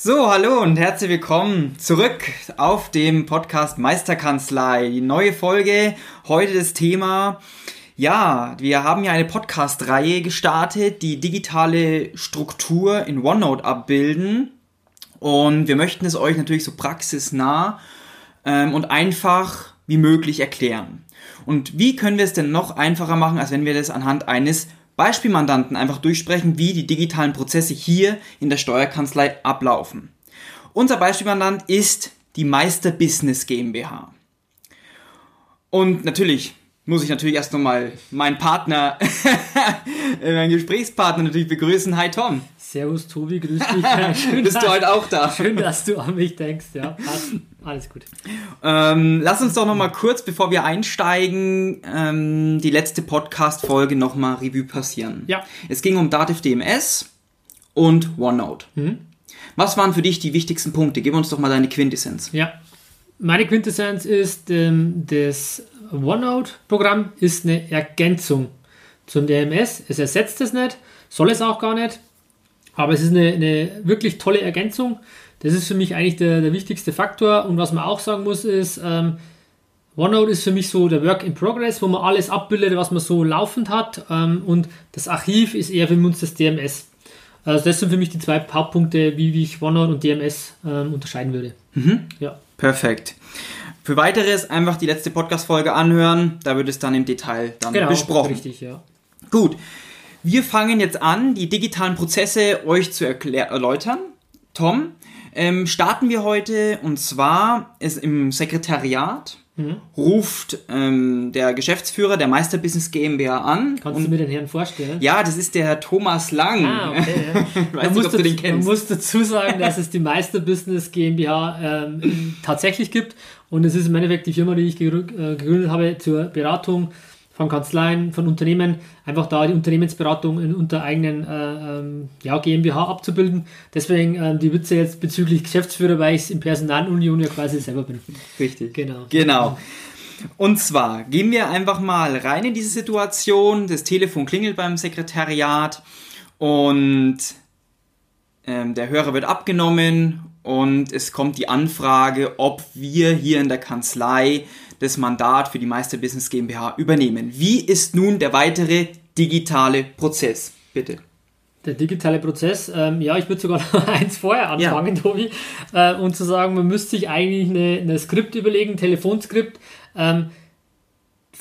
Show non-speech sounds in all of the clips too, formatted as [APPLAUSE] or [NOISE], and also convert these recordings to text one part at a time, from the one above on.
So, hallo und herzlich willkommen zurück auf dem Podcast Meisterkanzlei. Die neue Folge, heute das Thema ja, wir haben ja eine Podcast-Reihe gestartet, die digitale Struktur in OneNote abbilden. Und wir möchten es euch natürlich so praxisnah ähm, und einfach wie möglich erklären. Und wie können wir es denn noch einfacher machen, als wenn wir das anhand eines Beispielmandanten einfach durchsprechen, wie die digitalen Prozesse hier in der Steuerkanzlei ablaufen. Unser Beispielmandant ist die Meister Business GmbH. Und natürlich muss ich natürlich erst nochmal meinen Partner, [LAUGHS] meinen Gesprächspartner natürlich begrüßen. Hi Tom. Servus Tobi, grüß dich. [LAUGHS] Schön, Bist du heute auch da? Schön, dass du an mich denkst, ja. Passt. Alles gut. Ähm, lass uns doch nochmal kurz, bevor wir einsteigen, ähm, die letzte Podcast-Folge nochmal Revue passieren. Ja. Es ging um Dativ DMS und OneNote. Mhm. Was waren für dich die wichtigsten Punkte? Gib uns doch mal deine Quintessenz. Ja. Meine Quintessenz ist ähm, das OneNote-Programm ist eine Ergänzung zum DMS. Es ersetzt es nicht, soll es auch gar nicht, aber es ist eine, eine wirklich tolle Ergänzung. Das ist für mich eigentlich der, der wichtigste Faktor. Und was man auch sagen muss, ist, ähm, OneNote ist für mich so der Work in Progress, wo man alles abbildet, was man so laufend hat. Ähm, und das Archiv ist eher für uns das DMS. Also das sind für mich die zwei Hauptpunkte, wie, wie ich OneNote und DMS ähm, unterscheiden würde. Mhm. Ja. Perfekt. Für weiteres einfach die letzte Podcast-Folge anhören, da wird es dann im Detail dann genau, besprochen. Richtig, ja. Gut. Wir fangen jetzt an, die digitalen Prozesse euch zu erläutern. Tom, ähm, starten wir heute und zwar ist im Sekretariat mhm. ruft ähm, der Geschäftsführer der Meister Business GmbH an. Kannst du mir den Herrn vorstellen? Ja, das ist der Herr Thomas Lang. Ah, okay. Ja. [LAUGHS] weiß nicht, ob du den kennst. Man muss dazu sagen, dass es die Meister Business GmbH ähm, tatsächlich gibt und es ist im Endeffekt die Firma, die ich äh, gegründet habe zur Beratung von Kanzleien, von Unternehmen, einfach da die Unternehmensberatung in, unter eigenen äh, ähm, ja, GmbH abzubilden. Deswegen ähm, die Witze jetzt bezüglich Geschäftsführer, weil ich es in Personalunion ja quasi selber bin. Richtig. Genau. Genau. Und zwar gehen wir einfach mal rein in diese Situation. Das Telefon klingelt beim Sekretariat und ähm, der Hörer wird abgenommen und es kommt die Anfrage, ob wir hier in der Kanzlei das Mandat für die Meister Business GmbH übernehmen. Wie ist nun der weitere digitale Prozess? Bitte. Der digitale Prozess, ähm, ja, ich würde sogar [LAUGHS] noch eins vorher anfangen, ja. Tobi, äh, und zu sagen, man müsste sich eigentlich eine, eine Skript überlegen, ein Telefonskript, ähm,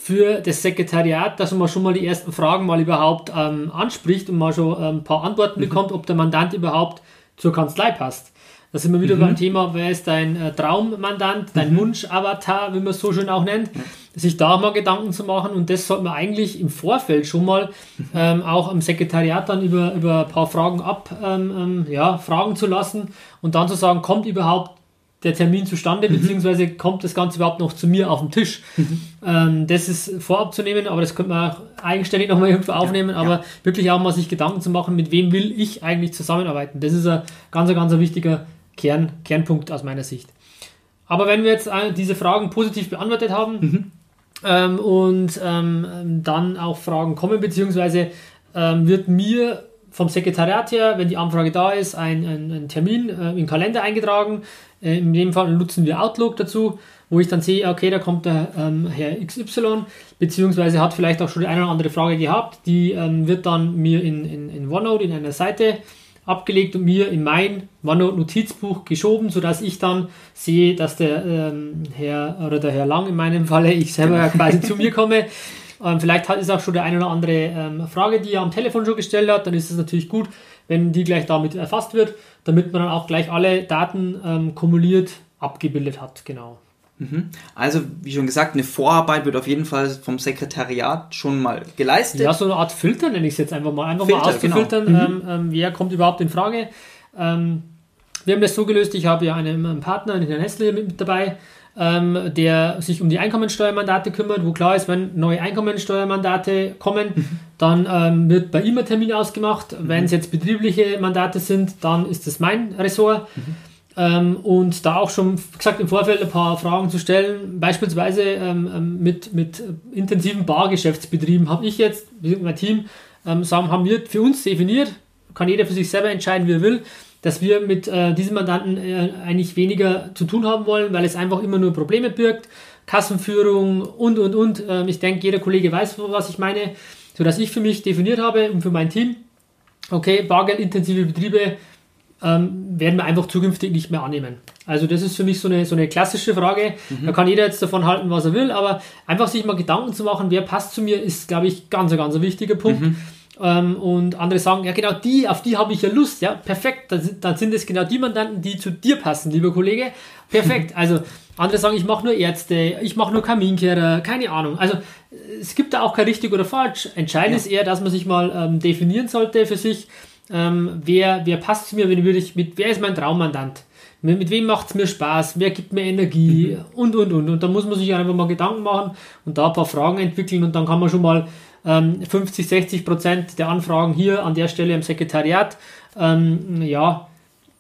für das Sekretariat, dass man schon mal die ersten Fragen mal überhaupt ähm, anspricht und mal schon ähm, ein paar Antworten mhm. bekommt, ob der Mandant überhaupt zur Kanzlei passt. Da sind wir wieder mhm. beim Thema, wer ist dein äh, Traummandant, dein mhm. Wunschavatar, wie man es so schön auch nennt, ja. sich da mal Gedanken zu machen und das sollte man eigentlich im Vorfeld schon mal mhm. ähm, auch am Sekretariat dann über, über ein paar Fragen ab, ähm, ähm, ja, fragen zu lassen und dann zu sagen, kommt überhaupt der Termin zustande, mhm. beziehungsweise kommt das Ganze überhaupt noch zu mir auf den Tisch. Mhm. Ähm, das ist vorab zu nehmen, aber das könnte man auch eigenständig nochmal irgendwo aufnehmen, ja, aber ja. wirklich auch mal sich Gedanken zu machen, mit wem will ich eigentlich zusammenarbeiten. Das ist ein ganz, ganz wichtiger Kern, Kernpunkt aus meiner Sicht. Aber wenn wir jetzt äh, diese Fragen positiv beantwortet haben mhm. ähm, und ähm, dann auch Fragen kommen, beziehungsweise ähm, wird mir vom Sekretariat her, wenn die Anfrage da ist, ein, ein, ein Termin äh, im Kalender eingetragen. Äh, in dem Fall nutzen wir Outlook dazu, wo ich dann sehe, okay, da kommt der ähm, Herr XY, beziehungsweise hat vielleicht auch schon die eine oder andere Frage gehabt. Die ähm, wird dann mir in, in, in OneNote in einer Seite abgelegt und mir in mein OneNote-Notizbuch geschoben, sodass ich dann sehe, dass der ähm, Herr oder der Herr Lang in meinem Falle, ich selber ja quasi zu mir [LAUGHS] komme. Ähm, vielleicht hat es auch schon der eine oder andere ähm, Frage, die er am Telefon schon gestellt hat, dann ist es natürlich gut, wenn die gleich damit erfasst wird, damit man dann auch gleich alle Daten ähm, kumuliert abgebildet hat, genau. Mhm. Also, wie schon gesagt, eine Vorarbeit wird auf jeden Fall vom Sekretariat schon mal geleistet. Ja, so eine Art Filter nenne ich es jetzt einfach mal. Einfach Filter, mal auszufiltern, genau. mhm. ähm, ähm, wer kommt überhaupt in Frage. Ähm, wir haben das so gelöst, ich habe ja einen, Partner, den Herrn Hessler mit dabei, ähm, der sich um die Einkommensteuermandate kümmert, wo klar ist, wenn neue Einkommensteuermandate kommen, mhm. dann ähm, wird bei ihm ein Termin ausgemacht. Mhm. Wenn es jetzt betriebliche Mandate sind, dann ist das mein Ressort. Mhm. Ähm, und da auch schon gesagt im Vorfeld ein paar Fragen zu stellen, beispielsweise ähm, ähm mit, mit intensiven Bargeschäftsbetrieben habe ich jetzt, mein Team, ähm, sagen, haben wir für uns definiert, kann jeder für sich selber entscheiden, wie er will, dass wir mit äh, diesen Mandanten äh, eigentlich weniger zu tun haben wollen, weil es einfach immer nur Probleme birgt, Kassenführung und, und, und. Ähm, ich denke, jeder Kollege weiß, was ich meine, sodass ich für mich definiert habe und für mein Team, okay, bargeldintensive Betriebe ähm, werden wir einfach zukünftig nicht mehr annehmen. Also das ist für mich so eine, so eine klassische Frage. Mhm. Da kann jeder jetzt davon halten, was er will, aber einfach sich mal Gedanken zu machen, wer passt zu mir, ist, glaube ich, ganz, ganz ein wichtiger Punkt. Mhm. Ähm, und andere sagen, ja genau die, auf die habe ich ja Lust, ja, perfekt, dann, dann sind es genau die Mandanten, die zu dir passen, lieber Kollege, perfekt. [LAUGHS] Also andere sagen, ich mache nur Ärzte, ich mache nur Kaminkehrer, keine Ahnung. Also es gibt da auch kein richtig oder falsch. Entscheidend ja. ist eher, dass man sich mal ähm, definieren sollte für sich, ähm, wer, wer passt zu mir, wenn würde ich mit, wer ist mein Traummandant? Mit, mit wem macht es mir Spaß? Wer gibt mir Energie? Mhm. Und, und, und. Und da muss man sich einfach mal Gedanken machen und da ein paar Fragen entwickeln und dann kann man schon mal ähm, 50, 60 Prozent der Anfragen hier an der Stelle im Sekretariat ähm, ja,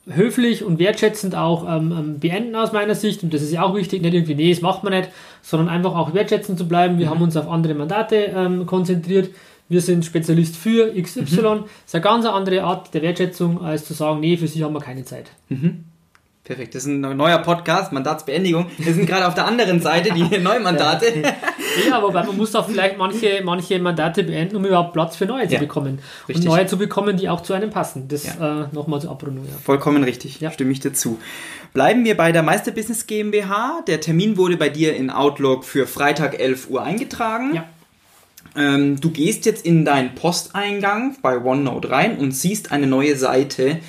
höflich und wertschätzend auch ähm, ähm, beenden aus meiner Sicht. Und das ist ja auch wichtig, nicht irgendwie, nee, das macht man nicht, sondern einfach auch wertschätzend zu bleiben. Wir mhm. haben uns auf andere Mandate ähm, konzentriert. Wir sind Spezialist für XY. Mhm. Das ist eine ganz andere Art der Wertschätzung, als zu sagen, nee, für Sie haben wir keine Zeit. Mhm. Perfekt, das ist ein neuer Podcast, Mandatsbeendigung. Wir sind gerade auf der anderen Seite, die [LAUGHS] neuen Mandate. ja, wobei man muss auch vielleicht manche, manche Mandate beenden, um überhaupt Platz für neue ja, zu bekommen. Richtig. Und neue zu bekommen, die auch zu einem passen. Das ja. äh, nochmal zur Abrundung. Ja. Vollkommen richtig, ja. stimme ich dazu. Bleiben wir bei der Meisterbusiness GmbH. Der Termin wurde bei dir in Outlook für Freitag 11 Uhr eingetragen. Ja. Ähm, du gehst jetzt in deinen Posteingang bei OneNote rein und siehst eine neue Seite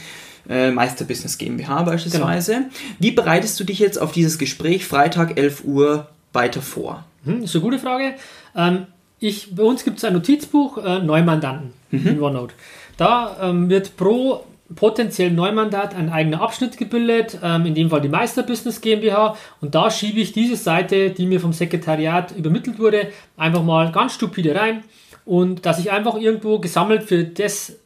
äh, Meisterbusiness GmbH beispielsweise. Genau. Wie bereitest du dich jetzt auf dieses Gespräch Freitag 11 Uhr weiter vor? Hm, das ist eine gute Frage. Ähm, ich, bei uns gibt es ein Notizbuch äh, Neumandanten mhm. in OneNote. Da ähm, wird pro potenziellen Neumandat ein eigener Abschnitt gebildet, ähm, in dem Fall die Meisterbusiness GmbH. Und da schiebe ich diese Seite, die mir vom Sekretariat übermittelt wurde, einfach mal ganz stupide rein. Und dass ich einfach irgendwo gesammelt für das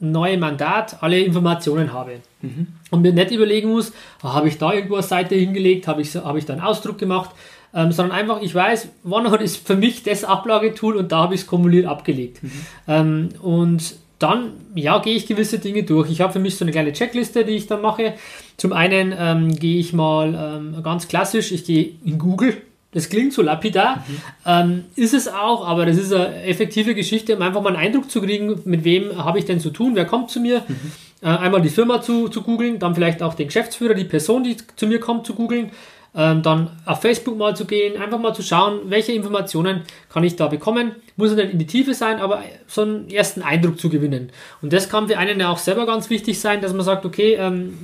neue Mandat alle Informationen habe. Mhm. Und mir nicht überlegen muss, ah, habe ich da irgendwo eine Seite hingelegt, habe ich, hab ich da einen Ausdruck gemacht, ähm, sondern einfach, ich weiß, OneNote ist für mich das Ablagetool und da habe ich es kumuliert abgelegt. Mhm. Ähm, und dann, ja, gehe ich gewisse Dinge durch. Ich habe für mich so eine kleine Checkliste, die ich dann mache. Zum einen ähm, gehe ich mal ähm, ganz klassisch, ich gehe in Google, das klingt so lapidar, mhm. ähm, ist es auch, aber das ist eine effektive Geschichte, um einfach mal einen Eindruck zu kriegen, mit wem habe ich denn zu tun, wer kommt zu mir. Mhm. Äh, einmal die Firma zu, zu googeln, dann vielleicht auch den Geschäftsführer, die Person, die zu mir kommt, zu googeln. Ähm, dann auf Facebook mal zu gehen, einfach mal zu schauen, welche Informationen kann ich da bekommen. Muss nicht in die Tiefe sein, aber so einen ersten Eindruck zu gewinnen. Und das kann für einen ja auch selber ganz wichtig sein, dass man sagt, okay, ähm,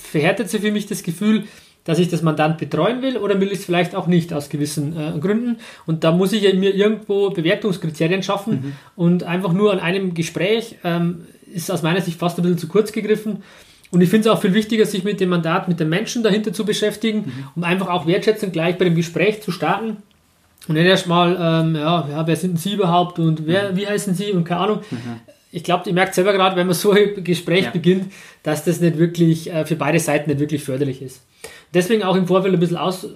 verhärtet sich für mich das Gefühl, dass ich das Mandant betreuen will oder will ich es vielleicht auch nicht aus gewissen äh, Gründen. Und da muss ich ja mir irgendwo Bewertungskriterien schaffen mhm. und einfach nur an einem Gespräch ähm, ist aus meiner Sicht fast ein bisschen zu kurz gegriffen. Und ich finde es auch viel wichtiger, sich mit dem Mandat, mit den Menschen dahinter zu beschäftigen, mhm. um einfach auch wertschätzend gleich bei dem Gespräch zu starten. Und nicht erstmal, ähm, ja, ja, wer sind Sie überhaupt und wer, mhm. wie heißen Sie und keine Ahnung. Mhm. Ich glaube, ihr merkt selber gerade, wenn man so ein Gespräch ja. beginnt, dass das nicht wirklich äh, für beide Seiten nicht wirklich förderlich ist. Deswegen auch im Vorfeld ein bisschen aus,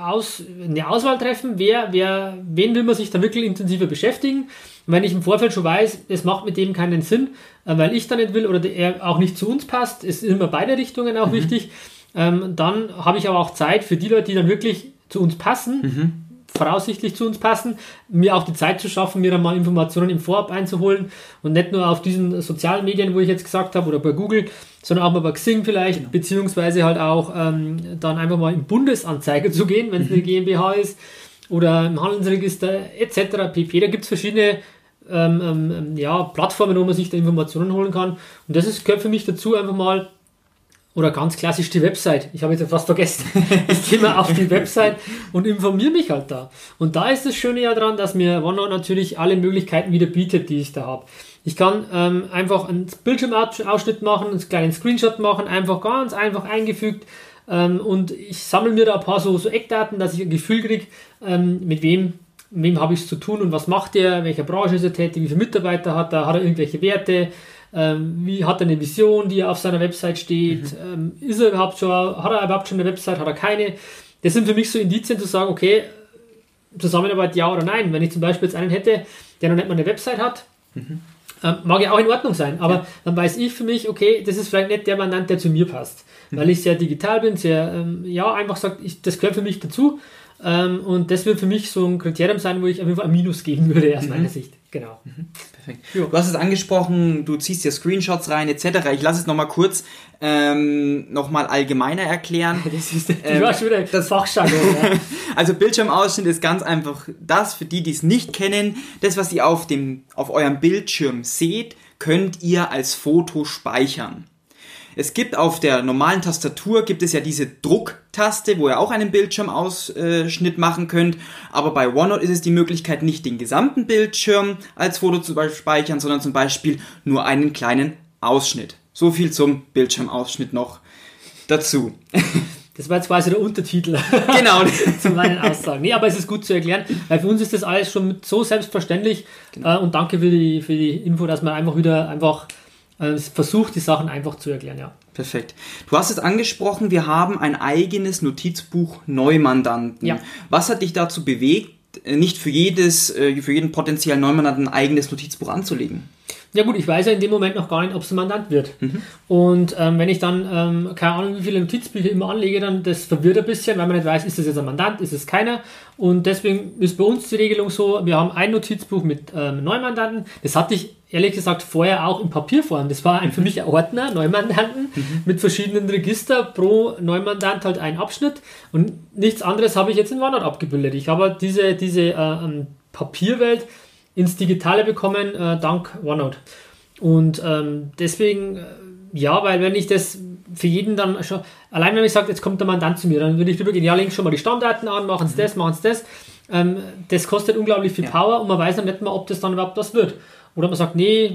aus, eine Auswahl treffen, wer, wer, wen will man sich da wirklich intensiver beschäftigen. Und wenn ich im Vorfeld schon weiß, es macht mit dem keinen Sinn, äh, weil ich da nicht will oder er auch nicht zu uns passt, ist immer beide Richtungen auch mhm. wichtig, ähm, dann habe ich aber auch Zeit für die Leute, die dann wirklich zu uns passen, mhm voraussichtlich zu uns passen, mir auch die Zeit zu schaffen, mir dann mal Informationen im Vorab einzuholen und nicht nur auf diesen sozialen Medien, wo ich jetzt gesagt habe, oder bei Google, sondern auch mal bei Xing vielleicht, genau. beziehungsweise halt auch ähm, dann einfach mal im Bundesanzeiger zu gehen, wenn es eine mhm. GmbH ist, oder im Handelsregister etc. pp. Da gibt es verschiedene ähm, ähm, ja, Plattformen, wo man sich da Informationen holen kann. Und das ist, gehört für mich dazu, einfach mal oder ganz klassisch die Website. Ich habe jetzt fast vergessen. Ich gehe mal auf die Website und informiere mich halt da. Und da ist das Schöne ja dran, dass mir OneNote natürlich alle Möglichkeiten wieder bietet, die ich da habe. Ich kann ähm, einfach einen Bildschirmausschnitt machen, einen kleinen Screenshot machen, einfach ganz einfach eingefügt. Ähm, und ich sammle mir da ein paar so, so Eckdaten, dass ich ein Gefühl kriege, ähm, mit wem, wem habe ich es zu tun und was macht er, welcher Branche ist er tätig, wie viele Mitarbeiter hat er, hat er irgendwelche Werte, ähm, wie hat er eine Vision, die auf seiner Website steht? Mhm. Ähm, ist er überhaupt schon, hat er überhaupt schon eine Website, hat er keine? Das sind für mich so Indizien zu sagen, okay, Zusammenarbeit ja oder nein. Wenn ich zum Beispiel jetzt einen hätte, der noch nicht mal eine Website hat, mhm. Ähm, mag ja auch in Ordnung sein, aber ja. dann weiß ich für mich, okay, das ist vielleicht nicht der Mandant, der zu mir passt. Mhm. Weil ich sehr digital bin, sehr, ähm, ja, einfach sagt, ich, das gehört für mich dazu. Ähm, und das wird für mich so ein Kriterium sein, wo ich auf jeden Fall ein Minus geben würde, aus mhm. meiner Sicht. Genau. Mhm. Perfekt. Jo. Du hast es angesprochen, du ziehst dir Screenshots rein, etc. Ich lasse es nochmal kurz ähm, nochmal allgemeiner erklären. [LAUGHS] Das ist ähm, schon wieder das Fachjargon. ja. [LAUGHS] also Bildschirmausschnitt ist ganz einfach das, für die, die es nicht kennen, das, was ihr auf, dem, auf eurem Bildschirm seht, könnt ihr als Foto speichern. Es gibt auf der normalen Tastatur gibt es ja diese Drucktaste, wo ihr auch einen Bildschirmausschnitt machen könnt. Aber bei OneNote ist es die Möglichkeit, nicht den gesamten Bildschirm als Foto zu speichern, sondern zum Beispiel nur einen kleinen Ausschnitt. So viel zum Bildschirmausschnitt noch dazu. [LAUGHS] Das war jetzt quasi der Untertitel. Genau. [LAUGHS] zu meinen Aussagen. Nee, aber es ist gut zu erklären, weil für uns ist das alles schon so selbstverständlich. Genau. Äh, und danke für die, für die Info, dass man einfach wieder einfach äh, versucht, die Sachen einfach zu erklären, ja. Perfekt. Du hast es angesprochen, wir haben ein eigenes Notizbuch Neumandanten. Ja. Was hat dich dazu bewegt, äh, nicht für jedes, äh, für jeden potenziellen Neumandanten ein eigenes Notizbuch anzulegen? Ja gut, ich weiß ja in dem Moment noch gar nicht, ob es ein Mandant wird. Mhm. Und ähm, wenn ich dann, ähm, keine Ahnung, wie viele Notizbücher immer anlege, dann das verwirrt ein bisschen, weil man nicht weiß, ist das jetzt ein Mandant, ist es keiner. Und deswegen ist bei uns die Regelung so, wir haben ein Notizbuch mit ähm, Neumandanten. Das hatte ich ehrlich gesagt vorher auch in Papierform. Das war ein, für mich ein Ordner, Neumandanten, mhm. mit verschiedenen Register, pro Neumandant halt ein Abschnitt. Und nichts anderes habe ich jetzt in OneNote abgebildet. Ich habe diese, diese äh, ähm, Papierwelt ins Digitale bekommen, äh, dank OneNote. Und ähm, deswegen, äh, ja, weil wenn ich das für jeden dann schon, allein wenn ich sage, jetzt kommt der Mandant zu mir, dann würde ich drüber gehen, ja, legen schon mal die Stammdaten an, machen Sie mhm. das, machen Sie das. Ähm, das kostet unglaublich viel ja. Power und man weiß dann nicht mal, ob das dann überhaupt was wird. Oder man sagt, nee,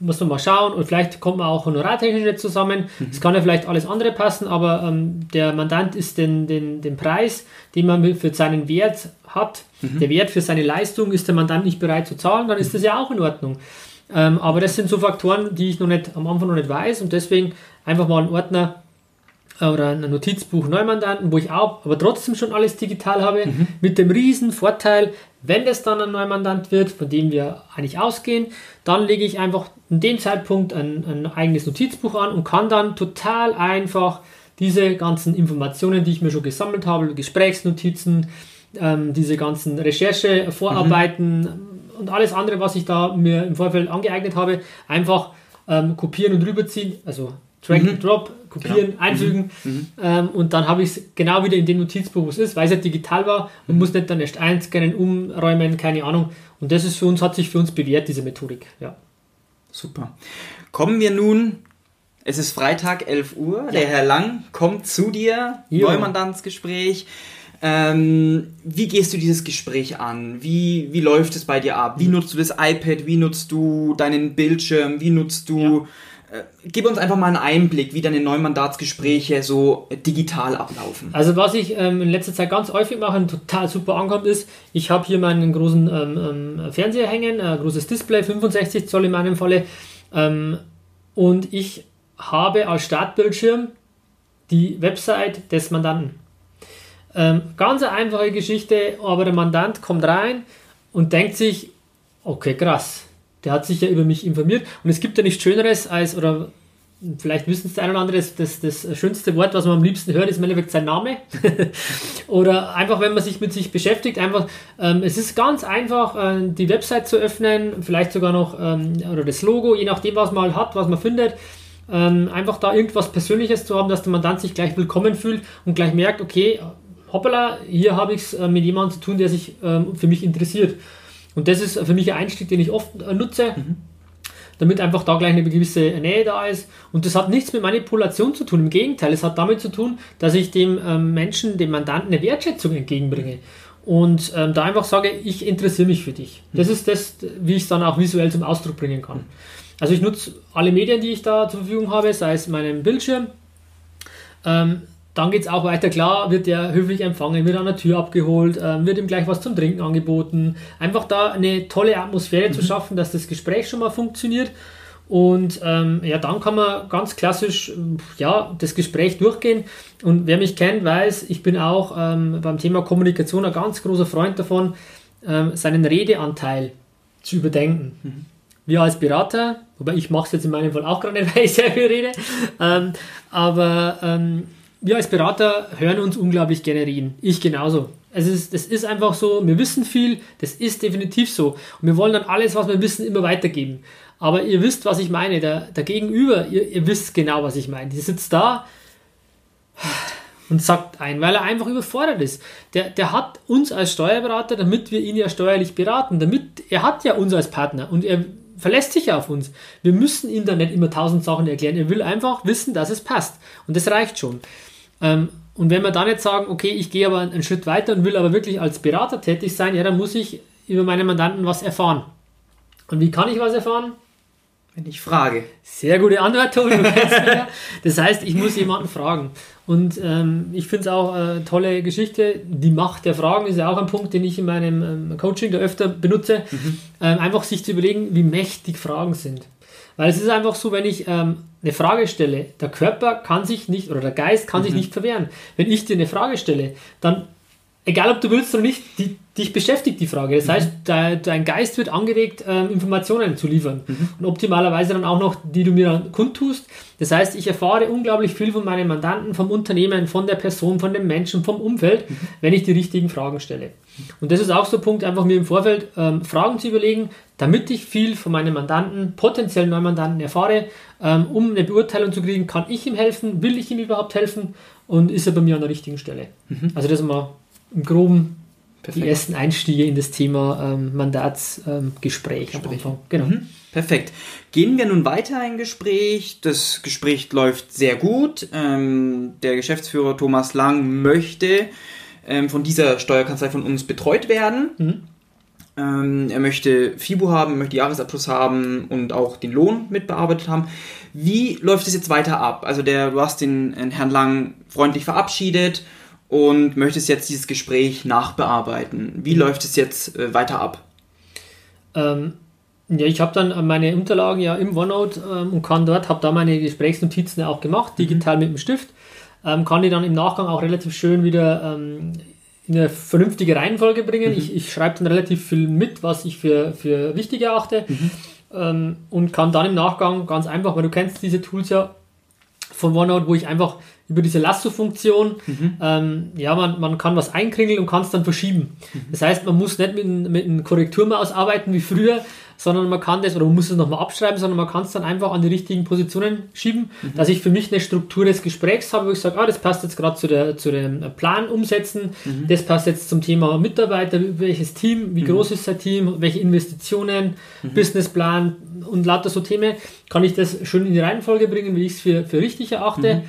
muss man mal schauen und vielleicht kommt man auch honorartechnisch nicht zusammen. Es mhm. kann ja vielleicht alles andere passen, aber ähm, der Mandant ist den, den, den Preis, den man für seinen Wert hat, mhm. der Wert für seine Leistung ist der Mandant nicht bereit zu zahlen, dann ist das ja auch in Ordnung. Ähm, aber das sind so Faktoren, die ich noch nicht am Anfang noch nicht weiß und deswegen einfach mal einen Ordner oder ein Notizbuch Neumandanten, wo ich auch, aber trotzdem schon alles digital habe, mhm. mit dem riesen Vorteil, wenn das dann ein Neumandant wird, von dem wir eigentlich ausgehen, dann lege ich einfach in dem Zeitpunkt ein, ein eigenes Notizbuch an und kann dann total einfach diese ganzen Informationen, die ich mir schon gesammelt habe, Gesprächsnotizen, ähm, diese ganzen Recherche-Vorarbeiten mhm. und alles andere, was ich da mir im Vorfeld angeeignet habe, einfach ähm, kopieren und rüberziehen, also Drag mhm. and Drop, kopieren, genau. einfügen mhm. mhm. ähm, und dann habe ich es genau wieder in dem Notizbuch, wo es ist, weil es ja digital war und mhm. muss nicht dann erst einscannen, umräumen, keine Ahnung. Und das ist für uns, hat sich für uns bewährt, diese Methodik. Ja. Super. Kommen wir nun, es ist Freitag, 11 Uhr, ja. der Herr Lang kommt zu dir, jo. Neumandantsgespräch. Ähm, wie gehst du dieses Gespräch an? Wie, wie läuft es bei dir ab? Wie mhm. nutzt du das iPad? Wie nutzt du deinen Bildschirm? Wie nutzt du ja gib uns einfach mal einen Einblick, wie deine Neumandatsgespräche so digital ablaufen. Also was ich ähm, in letzter Zeit ganz häufig mache und total super ankommt, ist, ich habe hier meinen großen ähm, ähm, Fernseher hängen, ein großes Display, 65 Zoll in meinem Falle, ähm, und ich habe als Startbildschirm die Website des Mandanten. Ähm, ganz eine einfache Geschichte, aber der Mandant kommt rein und denkt sich, okay, krass, der hat sich ja über mich informiert. Und es gibt ja nichts Schöneres als, oder vielleicht wissen es der eine oder andere, das, das, das schönste Wort, was man am liebsten hört, ist im Endeffekt sein Name. [LAUGHS] oder einfach, wenn man sich mit sich beschäftigt, einfach, ähm, es ist ganz einfach, äh, die Website zu öffnen, vielleicht sogar noch, ähm, oder das Logo, je nachdem, was man hat, was man findet. Ähm, einfach da irgendwas Persönliches zu haben, dass der Mandant sich gleich willkommen fühlt und gleich merkt, okay, hoppala, hier habe ich es äh, mit jemandem zu tun, der sich ähm, für mich interessiert. Und das ist für mich ein Einstieg, den ich oft äh, nutze. Mhm. damit einfach da gleich eine gewisse Nähe da ist. Und das hat nichts mit Manipulation zu tun. Im Gegenteil, es hat damit zu tun, dass ich dem ähm, Menschen, dem Mandanten eine Wertschätzung entgegenbringe. Und ähm, da einfach sage, ich interessiere mich für dich. Das ist das, wie ich es dann auch visuell zum Ausdruck bringen kann. Also ich nutze alle Medien, die ich da zur Verfügung habe, sei es meinen Bildschirm. Ähm, dann geht es auch weiter, klar, wird er höflich empfangen, wird an der Tür abgeholt, ähm, wird ihm gleich was zum Trinken angeboten. Einfach da eine tolle Atmosphäre mhm. zu schaffen, dass das Gespräch schon mal funktioniert. Und ähm, ja, dann kann man ganz klassisch ja, das Gespräch durchgehen. Und wer mich kennt, weiß, ich bin auch ähm, beim Thema Kommunikation ein ganz großer Freund davon, ähm, seinen Redeanteil zu überdenken. Mhm. Wir als Berater, wobei ich mache es jetzt in meinem Fall auch gerade nicht, [LAUGHS] weil ich sehr viel rede, ähm, aber ähm, wir als Berater hören uns unglaublich gerne reden. Ich genauso. Es ist, das ist einfach so, wir wissen viel, das ist definitiv so. Und wir wollen dann alles, was wir wissen, immer weitergeben. Aber ihr wisst, was ich meine. Der, der Gegenüber, ihr, ihr wisst genau, was ich meine. Die sitzt da und sagt ein, weil er einfach überfordert ist. Der, der hat uns als Steuerberater, damit wir ihn ja steuerlich beraten, damit er hat ja uns als Partner und er verlässt sich ja auf uns. Wir müssen ihm dann nicht immer tausend Sachen erklären. Er will einfach wissen, dass es passt. Und das reicht schon. Ähm, und wenn wir dann jetzt sagen, okay, ich gehe aber einen Schritt weiter und will aber wirklich als Berater tätig sein, ja, dann muss ich über meine Mandanten was erfahren. Und wie kann ich was erfahren? Wenn ich frage. Sehr gute Antwort, Tobi. [LAUGHS] das heißt, ich muss jemanden fragen. Und ähm, ich finde es auch eine tolle Geschichte. Die Macht der Fragen ist ja auch ein Punkt, den ich in meinem ähm, Coaching da öfter benutze. Mhm. Ähm, einfach sich zu überlegen, wie mächtig Fragen sind. Weil es ist einfach so, wenn ich ähm, eine Frage stelle, der Körper kann sich nicht oder der Geist kann mhm. sich nicht verwehren. Wenn ich dir eine Frage stelle, dann, egal ob du willst oder nicht, die, dich beschäftigt die Frage. Das mhm. heißt, de, dein Geist wird angeregt, ähm, Informationen zu liefern. Mhm. Und optimalerweise dann auch noch, die du mir dann kundtust. Das heißt, ich erfahre unglaublich viel von meinen Mandanten, vom Unternehmen, von der Person, von dem Menschen, vom Umfeld, mhm. wenn ich die richtigen Fragen stelle. Und das ist auch so ein Punkt, einfach mir im Vorfeld ähm, Fragen zu überlegen, damit ich viel von meinen Mandanten, potenziellen Neumandanten erfahre, ähm, um eine Beurteilung zu kriegen, kann ich ihm helfen, will ich ihm überhaupt helfen und ist er bei mir an der richtigen Stelle. Mhm. Also das ist mal im Groben Perfekt. die ersten Einstiege in das Thema ähm, Mandatsgespräch ähm, am Anfang. Genau. Mhm. Perfekt. Gehen wir nun weiter in Gespräch. Das Gespräch läuft sehr gut. Ähm, der Geschäftsführer Thomas Lang möchte ähm, von dieser Steuerkanzlei von uns betreut werden. Mhm. Ähm, er möchte FIBO haben, möchte Jahresabschluss haben und auch den Lohn mitbearbeitet haben. Wie läuft es jetzt weiter ab? Also der, du hast den Herrn Lang freundlich verabschiedet und möchtest jetzt dieses Gespräch nachbearbeiten. Wie läuft es jetzt äh, weiter ab? Ähm, ja, ich habe dann meine Unterlagen ja im OneNote ähm, und kann dort, habe da meine Gesprächsnotizen auch gemacht, digital mhm. mit dem Stift. Ähm, kann die dann im Nachgang auch relativ schön wieder ähm, in eine vernünftige Reihenfolge bringen. Mhm. Ich, ich schreibe dann relativ viel mit, was ich für, für wichtig erachte. Mhm. Ähm, und kann dann im Nachgang ganz einfach, weil du kennst diese Tools ja von OneNote, wo ich einfach über diese Lasso-Funktion, mhm. ähm, ja, man, man kann was einkringeln und kann es dann verschieben. Mhm. Das heißt, man muss nicht mit, mit einem Korrekturmaus arbeiten wie früher, sondern man kann das, oder man muss es nochmal abschreiben, sondern man kann es dann einfach an die richtigen Positionen schieben, mhm. dass ich für mich eine Struktur des Gesprächs habe, wo ich sage, ah, das passt jetzt gerade zu, der, zu dem Plan umsetzen, mhm. das passt jetzt zum Thema Mitarbeiter, welches Team, wie mhm. groß ist das Team, welche Investitionen, mhm. Businessplan und lauter so Themen, kann ich das schön in die Reihenfolge bringen, wie ich es für, für richtig erachte.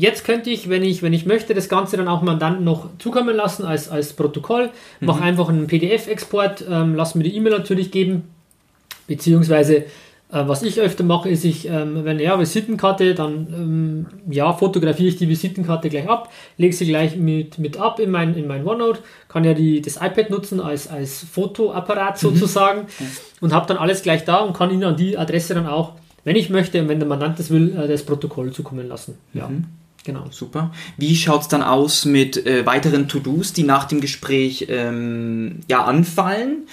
Mhm. Jetzt könnte ich, wenn ich, wenn ich möchte, das Ganze dann auch Mandanten noch zukommen lassen als, als Protokoll. Mhm. Mache einfach einen PDF-Export, ähm, lass mir die E-Mail natürlich geben. Beziehungsweise, äh, was ich öfter mache, ist, ich, ähm, wenn ja, Visitenkarte, dann ähm, ja, fotografiere ich die Visitenkarte gleich ab, lege sie gleich mit, mit ab in mein, in mein OneNote, kann ja die, das iPad nutzen als, als Fotoapparat mhm. sozusagen mhm. und habe dann alles gleich da und kann Ihnen an die Adresse dann auch, wenn ich möchte und wenn der Mandant das will, äh, das Protokoll zukommen lassen. Ja. Mhm. Genau. Super. Wie schaut es dann aus mit äh, weiteren To-Dos, die nach dem Gespräch ähm, ja, anfallen?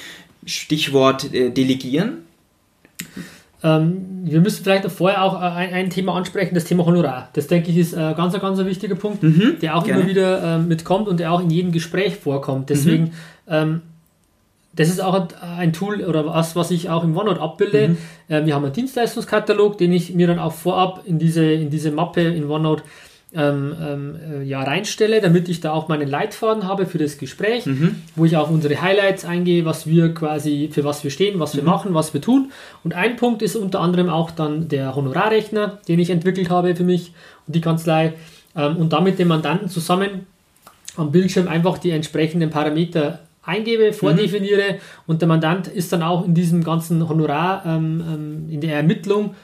Stichwort äh, Delegieren. Ähm, wir müssen vielleicht vorher auch äh, ein, ein, Thema ansprechen, das Thema Honorar. Das denke ich ist äh, ganz, ein ganz wichtiger Punkt, mhm, der auch gerne. immer wieder äh, mitkommt und der auch in jedem Gespräch vorkommt. Deswegen mhm. ähm, das ist auch ein Tool oder was, was ich auch im OneNote abbilde. Mhm. Äh, wir haben einen Dienstleistungskatalog, den ich mir dann auch vorab in diese, in diese Mappe in OneNote ähm, ähm, äh, ja, reinstelle, damit ich da auch meinen Leitfaden habe für das Gespräch, mhm. wo ich auf unsere Highlights eingehe, was wir quasi, für was wir stehen, was wir mhm. machen, was wir tun. Und ein Punkt ist unter anderem auch dann der Honorarrechner, den ich entwickelt habe für mich und die Kanzlei. Ähm, und damit dem Mandanten zusammen am Bildschirm einfach die entsprechenden Parameter eingebe, vordefiniere mhm. und der Mandant ist dann auch in diesem ganzen Honorar, ähm, ähm in der Ermittlung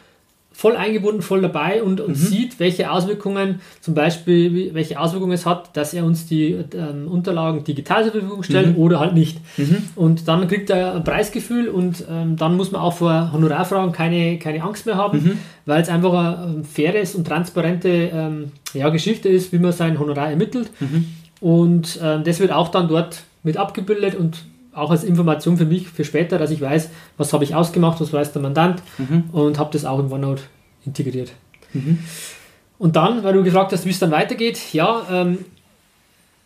voll eingebunden, voll dabei und, und mhm. sieht, welche Auswirkungen, zum Beispiel, welche Auswirkungen es hat, dass er uns die ähm, Unterlagen digital zur Verfügung stellt mhm. oder halt nicht. Mhm. Und dann kriegt er ein Preisgefühl und ähm, dann muss man auch vor Honorarfragen keine, keine Angst mehr haben, mhm. weil es einfach eine faires und transparente ähm, ja, Geschichte ist, wie man sein Honorar ermittelt. Mhm. Und ähm, das wird auch dann dort mit abgebildet und auch als Information für mich für später, dass ich weiß, was habe ich ausgemacht, was weiß der Mandant mhm. und habe das auch in OneNote integriert. Mhm. Und dann, weil du gefragt hast, wie es dann weitergeht, ja, ähm,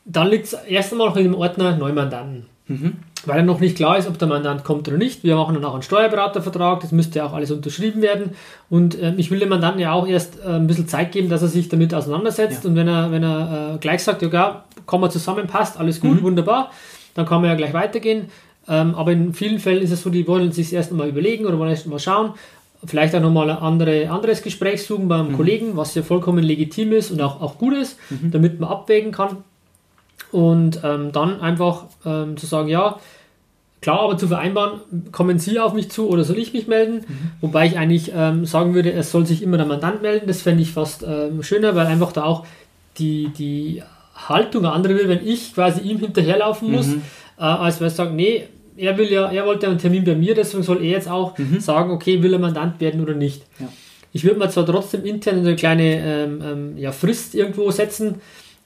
dann liegt es erst einmal noch in dem Ordner Neumandanten. Mhm. Weil noch nicht klar ist, ob der Mandant kommt oder nicht. Wir machen dann auch einen Steuerberatervertrag, das müsste auch alles unterschrieben werden. Und äh, ich will dem Mandanten ja auch erst äh, ein bisschen Zeit geben, dass er sich damit auseinandersetzt. Ja. Und wenn er, wenn er äh, gleich sagt, ja, kommen wir zusammen, passt, alles gut, mhm. wunderbar, dann kann man ja gleich weitergehen. Ähm, aber in vielen Fällen ist es so, die wollen sich erst einmal überlegen oder wollen erst mal schauen. Vielleicht auch nochmal ein andere, anderes Gespräch suchen beim mhm. Kollegen, was ja vollkommen legitim ist und auch, auch gut ist, mhm. damit man abwägen kann. Und ähm, dann einfach ähm, zu sagen, ja, klar, aber zu vereinbaren, kommen Sie auf mich zu oder soll ich mich melden? Mhm. Wobei ich eigentlich ähm, sagen würde, es soll sich immer der Mandant melden. Das fände ich fast ähm, schöner, weil einfach da auch die, die Haltung andere will, wenn ich quasi ihm hinterherlaufen muss, mhm. äh, als wenn ich sage, nee, er will ja, er wollte einen Termin bei mir, deswegen soll er jetzt auch mhm. sagen, okay, will er Mandant werden oder nicht. Ja. Ich würde mir zwar trotzdem intern eine kleine ähm, ähm, ja, Frist irgendwo setzen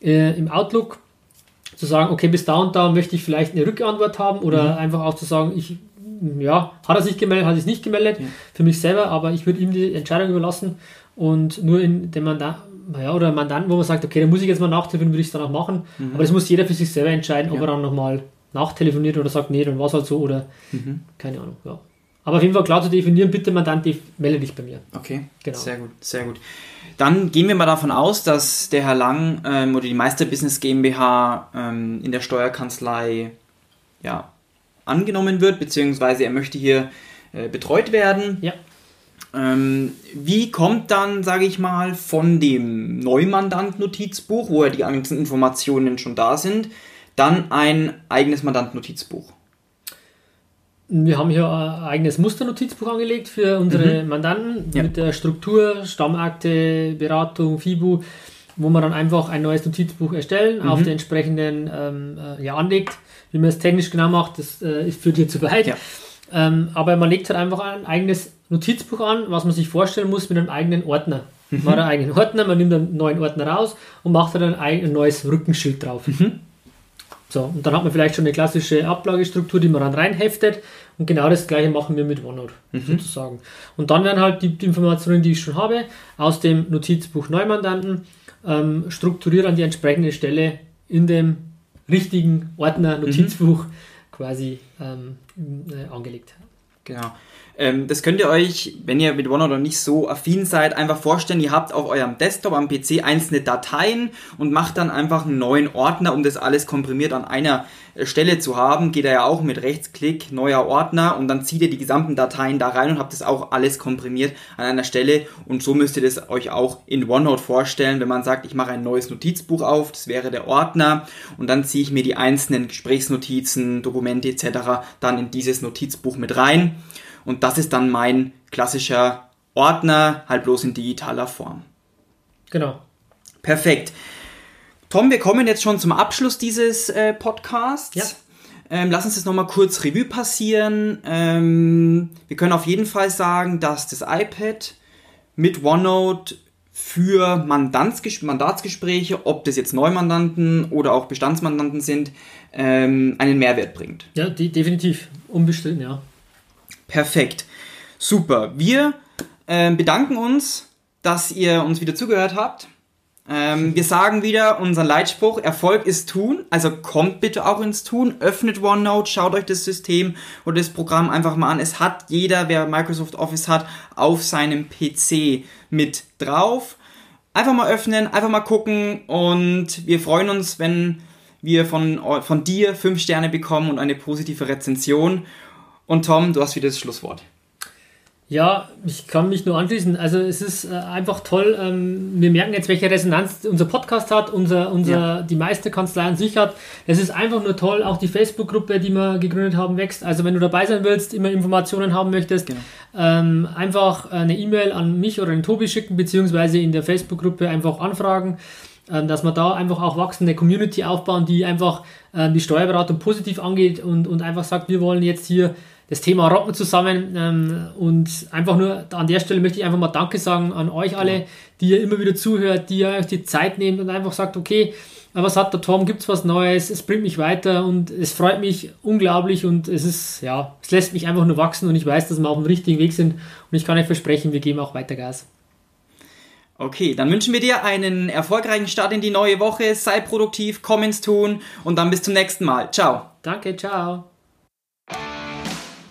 äh, im Outlook, zu sagen, okay, bis da und da möchte ich vielleicht eine Rückantwort haben oder mhm. einfach auch zu sagen, ich, ja, hat er sich gemeldet, hat er sich nicht gemeldet, ja. für mich selber, aber ich würde ihm die Entscheidung überlassen und nur in dem Mandat, ja, oder Mandanten, wo man sagt, okay, da muss ich jetzt mal nachtelefonieren, würde ich es dann auch machen. Mhm. Aber das muss jeder für sich selber entscheiden, ob ja. er dann nochmal nachtelefoniert oder sagt, nee, dann war es halt so oder mhm. keine Ahnung. Ja. Aber auf jeden Fall klar zu definieren, bitte Mandant, melde dich bei mir. Okay, genau. sehr gut, sehr gut. Dann gehen wir mal davon aus, dass der Herr Lang ähm, oder die Meister Business GmbH ähm, in der Steuerkanzlei ja, angenommen wird, beziehungsweise er möchte hier äh, betreut werden. Ja. Ähm, wie kommt dann, sage ich mal, von dem Neumandant-Notizbuch, wo ja die ganzen Informationen schon da sind, dann ein eigenes Mandant-Notizbuch? Wir haben hier ein eigenes Musternotizbuch angelegt für unsere mhm. Mandanten ja. mit der Struktur, Stammakte, Beratung, FIBU, wo wir dann einfach ein neues Notizbuch erstellen, mhm. auf den entsprechenden ähm, äh, ja, anlegt. Wie man es technisch genau macht, das äh, führt hier zu weit. Ja. Ähm, aber man legt halt einfach ein eigenes Notizbuch an, was man sich vorstellen muss mit einem eigenen Ordner. Mhm. Man hat einen eigenen Ordner, man nimmt einen neuen Ordner raus und macht dann ein, ein neues Rückenschild drauf. Mhm. So, und dann hat man vielleicht schon eine klassische Ablagestruktur, die man dann reinheftet. Und genau das gleiche machen wir mit OneNote mhm. sozusagen. Und dann werden halt die, die, Informationen, die ich schon habe, aus dem Notizbuch Neumandanten ähm, strukturiert an die entsprechende Stelle in dem richtigen Ordner Notizbuch mhm. quasi ähm, äh, angelegt. Genau. Ähm, das könnt ihr euch, wenn ihr mit OneNote noch nicht so affin seid, einfach vorstellen. Ihr habt auf eurem Desktop am PC einzelne Dateien und macht dann einfach einen neuen Ordner, um das alles komprimiert an einer äh, Stelle zu haben. Geht er ja auch mit Rechtsklick, neuer Ordner und dann zieht ihr die gesamten Dateien da rein und habt das auch alles komprimiert an einer Stelle. Und so müsst ihr das euch auch in OneNote vorstellen, wenn man sagt, ich mache ein neues Notizbuch auf, das wäre der Ordner und dann ziehe ich mir die einzelnen Gesprächsnotizen, Dokumente etc. dann in dieses Notizbuch mit rein. Und das ist dann mein klassischer Ordner, halt bloß in digitaler Form. Genau. Perfekt. Tom, wir kommen jetzt schon zum Abschluss dieses äh, Podcasts. Ja. Ähm, lass uns das nochmal kurz Revue passieren. Ähm, wir können auf jeden Fall sagen, dass das iPad mit OneNote für Mandatsgespräche, ob das jetzt Neumandanten oder auch Bestandsmandanten sind, ähm, einen Mehrwert bringt. Ja, definitiv. Unbestritten, ja. Perfekt. Super. Wir äh, bedanken uns, dass ihr uns wieder zugehört habt. Ähm, wir sagen wieder unseren Leitspruch, Erfolg ist Tun, also kommt bitte auch ins Tun, öffnet OneNote, schaut euch das System oder das Programm einfach mal an. Es hat jeder, wer Microsoft Office hat, auf seinem PC mit drauf. einfach mal öffnen, einfach mal gucken und wir freuen uns, wenn wir von, von dir fünf Sterne bekommen und eine positive Rezension. Und Tom, du hast wieder das Schlusswort. Ja, ich kann mich nur anschließen. Also es ist äh, einfach toll. Ähm, wir merken jetzt, welche Resonanz unser Podcast hat, unser, unser, ja. die Meisterkanzlei an sich hat. Es ist einfach nur toll. Auch die Facebook-Gruppe, die wir gegründet haben, wächst. Also wenn du dabei sein willst, immer Informationen haben möchtest, genau. ähm, einfach eine E-Mail an mich oder den Tobi schicken, beziehungsweise in der Facebook-Gruppe einfach anfragen ähm, dass wir da einfach auch wachsende Community aufbauen, die einfach äh, die Steuerberatung positiv angeht und, und einfach sagt, wir wollen jetzt hier das Thema rocken zusammen. Ähm, und einfach nur an der Stelle möchte ich einfach mal Danke sagen an euch alle, die ihr immer wieder zuhört, die ihr euch die Zeit nehmt und einfach sagt, okay, was hat der Tom, gibt es was Neues, es bringt mich weiter und es freut mich unglaublich und es ist, ja, es lässt mich einfach nur wachsen und ich weiß, dass wir auf dem richtigen Weg sind und ich kann euch versprechen, wir geben auch weiter Gas. Okay, dann wünschen wir dir einen erfolgreichen Start in die neue Woche. Sei produktiv, komm ins Tun und dann bis zum nächsten Mal. Ciao. Danke, ciao.